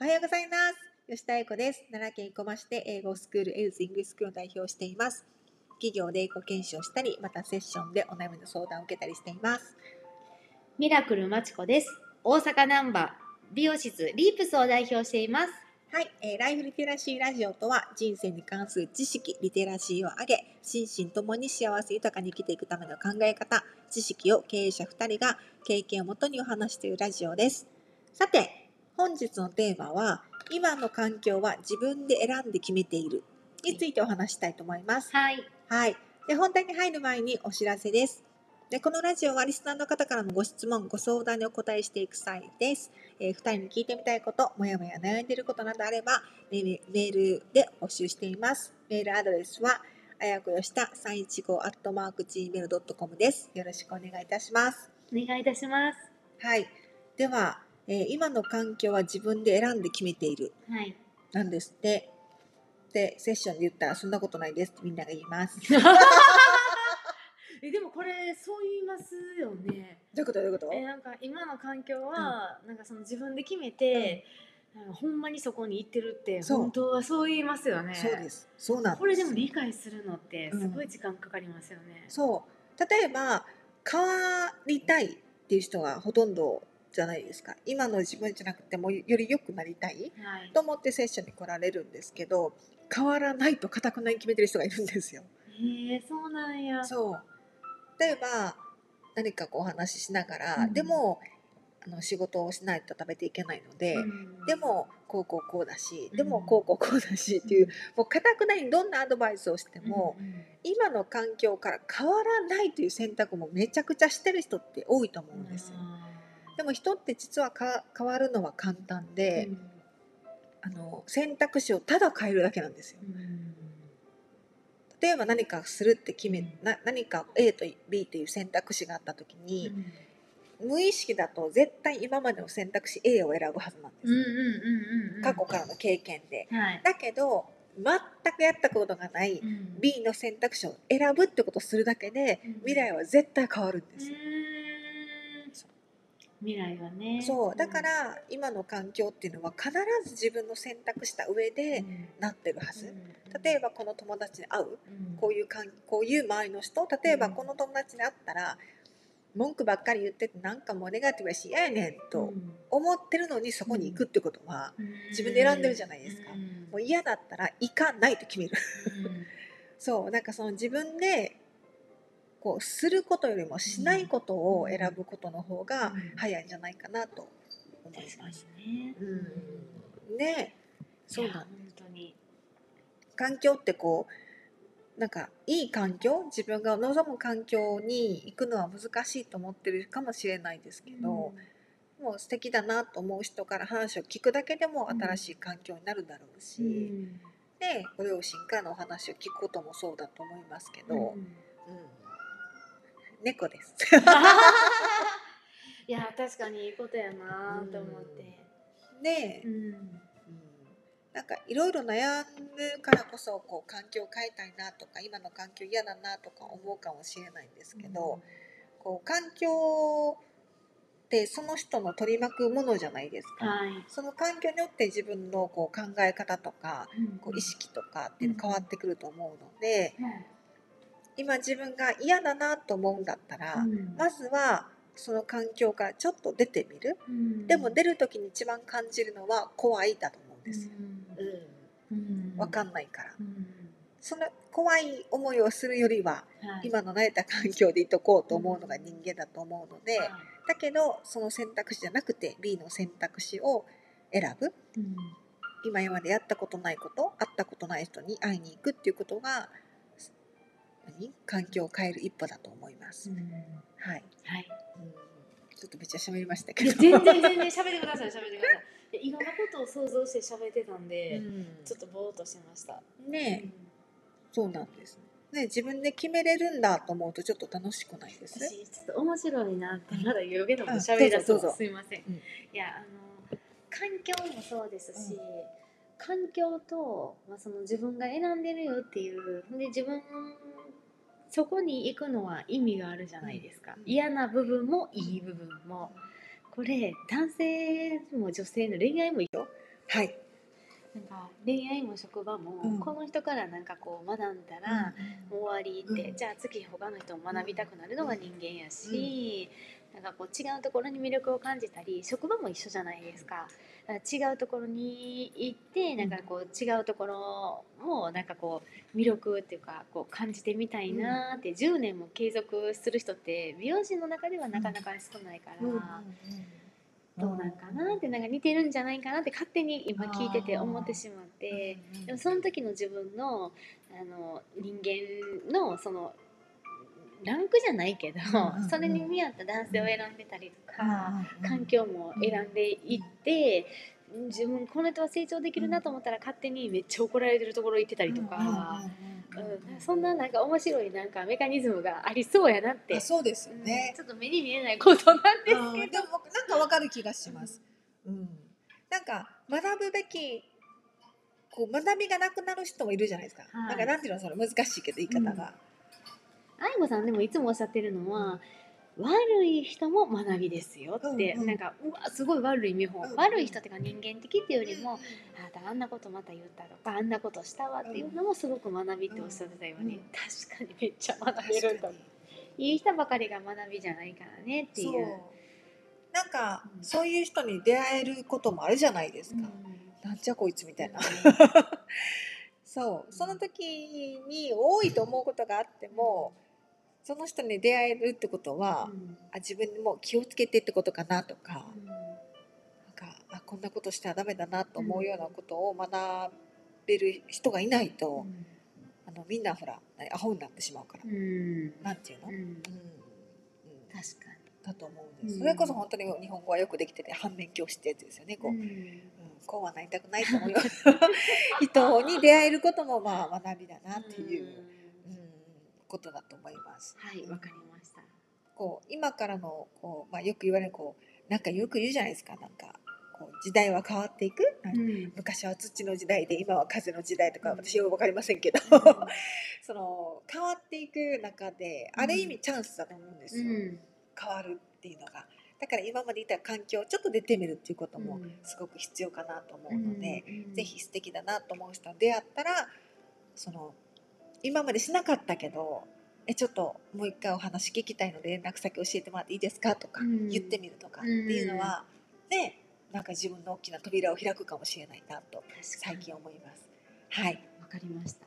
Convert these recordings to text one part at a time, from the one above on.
おはようございます。吉田英子です。奈良県生駒市で英語スクールエルズイングスクールを代表しています。企業で英語研修をしたり、またセッションでお悩みの相談を受けたりしています。ミラクルまちこです。大阪ナンバー美容室リープスを代表しています。はい、えーライフリテラシーラジオとは人生に関する知識、リテラシーを上げ、心身ともに幸せ豊かに生きていくための考え方、知識を経営者2人が経験をもとにお話しているラジオです。さて、本日のテーマは、今の環境は自分で選んで決めているについてお話したいと思います。はい。はい。で、本題に入る前にお知らせです。で、このラジオはリスナーの方からのご質問、ご相談にお答えしていく際です。えー、2人に聞いてみたいこと、もやもや悩んでいることなどあれば、メールメールで募集しています。メールアドレスは、あやこよした315 at mark gmail.com です。よろしくお願いいたします。お願いいたします。はい。では、えー今の環境は自分で選んで決めている。はい。なんですって。で、セッションで言ったら、そんなことないですってみんなが言います。えでもこれそう言いますよね。どういうことどういうこと？えなんか今の環境は、なんかその自分で決めて、なんかほんまにそこに行ってるって本当はそう言いますよね。そうです。そうなんです。これでも理解するのってすごい時間かかりますよね。そう。例えば、変わりたいっていう人がほとんどじゃないですか。今の自分じゃなくてもより良くなりたいはい。と思ってセッションに来られるんですけど、変わらないと固くないに決めてる人がいるんですよ。へえそうなんや。そう。例えば、何かこうお話ししながら、うんでも、あの仕事をしないと食べていけないので、うんでもこうこうこうだし、でもうんこうこうこうだしっていう、もう固くないにどんなアドバイスをしても、今の環境から変わらないという選択もめちゃくちゃしてる人って多いと思うんですよ。でも人って実はか変わるのは簡単で、うん。あの選択肢をただ変えるだけなんですよ。うん。例えば何かするって決めな何か A と B という選択肢があった時に、無意識だと絶対今までの選択肢 A を選ぶはずなんです。過去からの経験で。はい。だけど全くやったことがないうん。B の選択肢を選ぶってことをするだけでうん。未来は絶対変わるんでうすよ。未来はね。そう。だから今の環境っていうのは必ず自分の選択した上でなってるはず。例えばこの友達に会う。こういうかんこういう周りの人。例えばこの友達に会ったら文句ばっかり言っててなんかもうネガティブやし嫌やねんと思ってるのにそこに行くってことは自分で選んでるじゃないですか。もう嫌だったら行かないと決める。そう。なんかその自分でこうすることよりもしないことを選ぶことの方が早いんじゃないかなと思います。うん。ね。そう。なんいや本当に。環境ってこうなんかいい環境自分が望む環境に行くのは難しいと思ってるかもしれないですけど、もう素敵だなと思う人から話を聞くだけでもうん新しい環境になるだろうし、うん。でご両親からのお話を聞くこともそうだと思いますけど、うん。うん猫です。いや確かにいいことやなと思って。で、うんうんなんかいろいろ悩むからこそこう環境を変えたいなとか今の環境嫌だなとか思うかもしれないんですけど、こう環境ってその人の取り巻くものじゃないですか。はい。その環境によって自分のこう考え方とかこう意識とかっていうの変わってくると思うので、今自分が嫌だなと思うんだったら、うん。まずはその環境からちょっと出てみる。うん。でも出る時に一番感じるのは怖いだと思うんです。よ。うん。うん。わかんないから。うん。その怖い思いをするよりははい。今の慣れた環境でいとこうと思うのが人間だと思うので、はいだけどその選択肢じゃなくて B の選択肢を選ぶ。うん。今までやったことないこと会ったことない人に会いに行くっていうことが何環境を変える一歩だと思います。うんはい、はい。うん、ちょっとめっちゃ喋りましたけど。全然全然喋ってください喋ってください。いろんなことを想像して喋ってたんで、うんちょっとぼーっとしました。ねえ、そうなんです。ね、自分で決めれるんだと思うとちょっと楽しかないです？私ちょっと面白いなってまだ言うけどもうん喋りだすどうすいません、うんいやあの環境もそうですし、環境と、まあ、その自分が選んでるよっていうで自分そこに行くのは意味があるじゃないですか、うん。嫌な部分もいい部分も。これ男性も女性の恋愛も一緒？はいなんか恋愛も職場も、うん。この人からなんかこう学んだら、終わりって、うん。じゃあ次他の人も学びたくなるのが人間やし、なんかこう違うところに魅力を感じたり職場も一緒じゃないですか。違うところに行ってなんかこう違うところもなんかこう魅力っていうかこう感じてみたいなって、10年も継続する人って美容師の中ではなかなか少ないから。どうなんかなってなんか似てるんじゃないかなって勝手に今聞いてて思ってしまってでもその時の自分のあの人間のそのランクじゃないけど、それに見合った男性を選んでたりとか、うん環境も選んでいって、自分この人は成長できるなと思ったら勝手にめっちゃ怒られてるところ行ってたりとか、うんうんうんうんそんななんか面白いなんかメカニズムがありそうやなってあ、そうですようんねちょっと目に見えないことなんですけど。うんでもなんかわかる気がします。うん、なんか学ぶべきこう学びがなくなる人もいるじゃないですか。はいなんかなんていうのその難しいけど言い方が。愛子さんでもいつもおっしゃってるのは悪い人も学びですよって、うんうん。なんかうわすごい悪い見本、うん。悪い人っていうか人間的っていうよりも、あなたあんなことまた言ったとかあんなことしたわっていうのもすごく学びっておっしゃってたよね、うん。確かにめっちゃ学べるんだいい人ばかりが学びじゃないからねっていう。そう。なんかうんそういう人に出会えることもあるじゃないですか。なんじゃこいつみたいな。そう。その時に多いと思うことがあってもその人に出会えるってことは、うん。あ自分にも気をつけてってことかなとか。うん。なんかあこんなことしたらダメだなと思うようなことを学べる人がいないと、あのみんなほらアホになってしまうから、うん。なんていうの、うん。うん。うん確かだと思うんです、うん。それこそ本当に日本語はよくできてて反面教師ってやつですよねこう、に、うん。うん。こうはなりたくないと思うよ人に出会えることもまあ学びだなっていう、うんうんことだと思います。はいわかりました。こう今からのこう、まあ、よく言われるこうなんかよく言うじゃないですか。なんかこう時代は変わっていく、うん。昔は土の時代で今は風の時代とかうん。私よく分かりませんけど、その変わっていく中である意味チャンスだと思うんですよ、うん。変わるっていうのが。だから今までいた環境をちょっと出てみるっていうこともうん。すごく必要かなと思うので、うんぜひ素敵だなと思う人に出会ったらその今までしなかったけどえちょっともう一回お話聞きたいので連絡先教えてもらっていいですかとかうん。言ってみるとかっていうのは、ねなんか自分の大きな扉を開くかもしれないなと最近思います。はい、わかりました。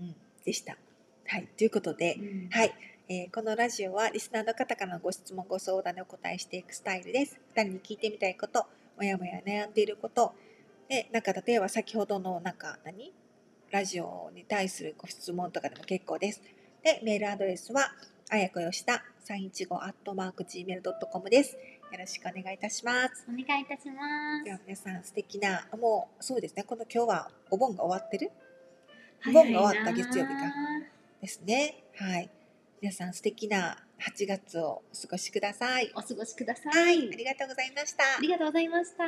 うん、でした。はい、ということで、うん。はい、えーこのラジオはリスナーの方からのご質問ご相談にお答えしていくスタイルです。二人に聞いてみたいこと、もやもや悩んでいること、でなんか例えば先ほどのなんか何？ラジオに対するご質問とかでも結構です。でメールアドレスはあやこよした315アットマーク gmail.com です。よろしくお願いいたします。お願いいたしますで。は皆さん素敵なもうそうですねこの今日はお盆が終わってる？早い盆が終わった月曜日か？なですね。はい。皆さん素敵な8月をお過ごしください。お過ごしくださ。はいい、ありがとうございました。ありがとうございました。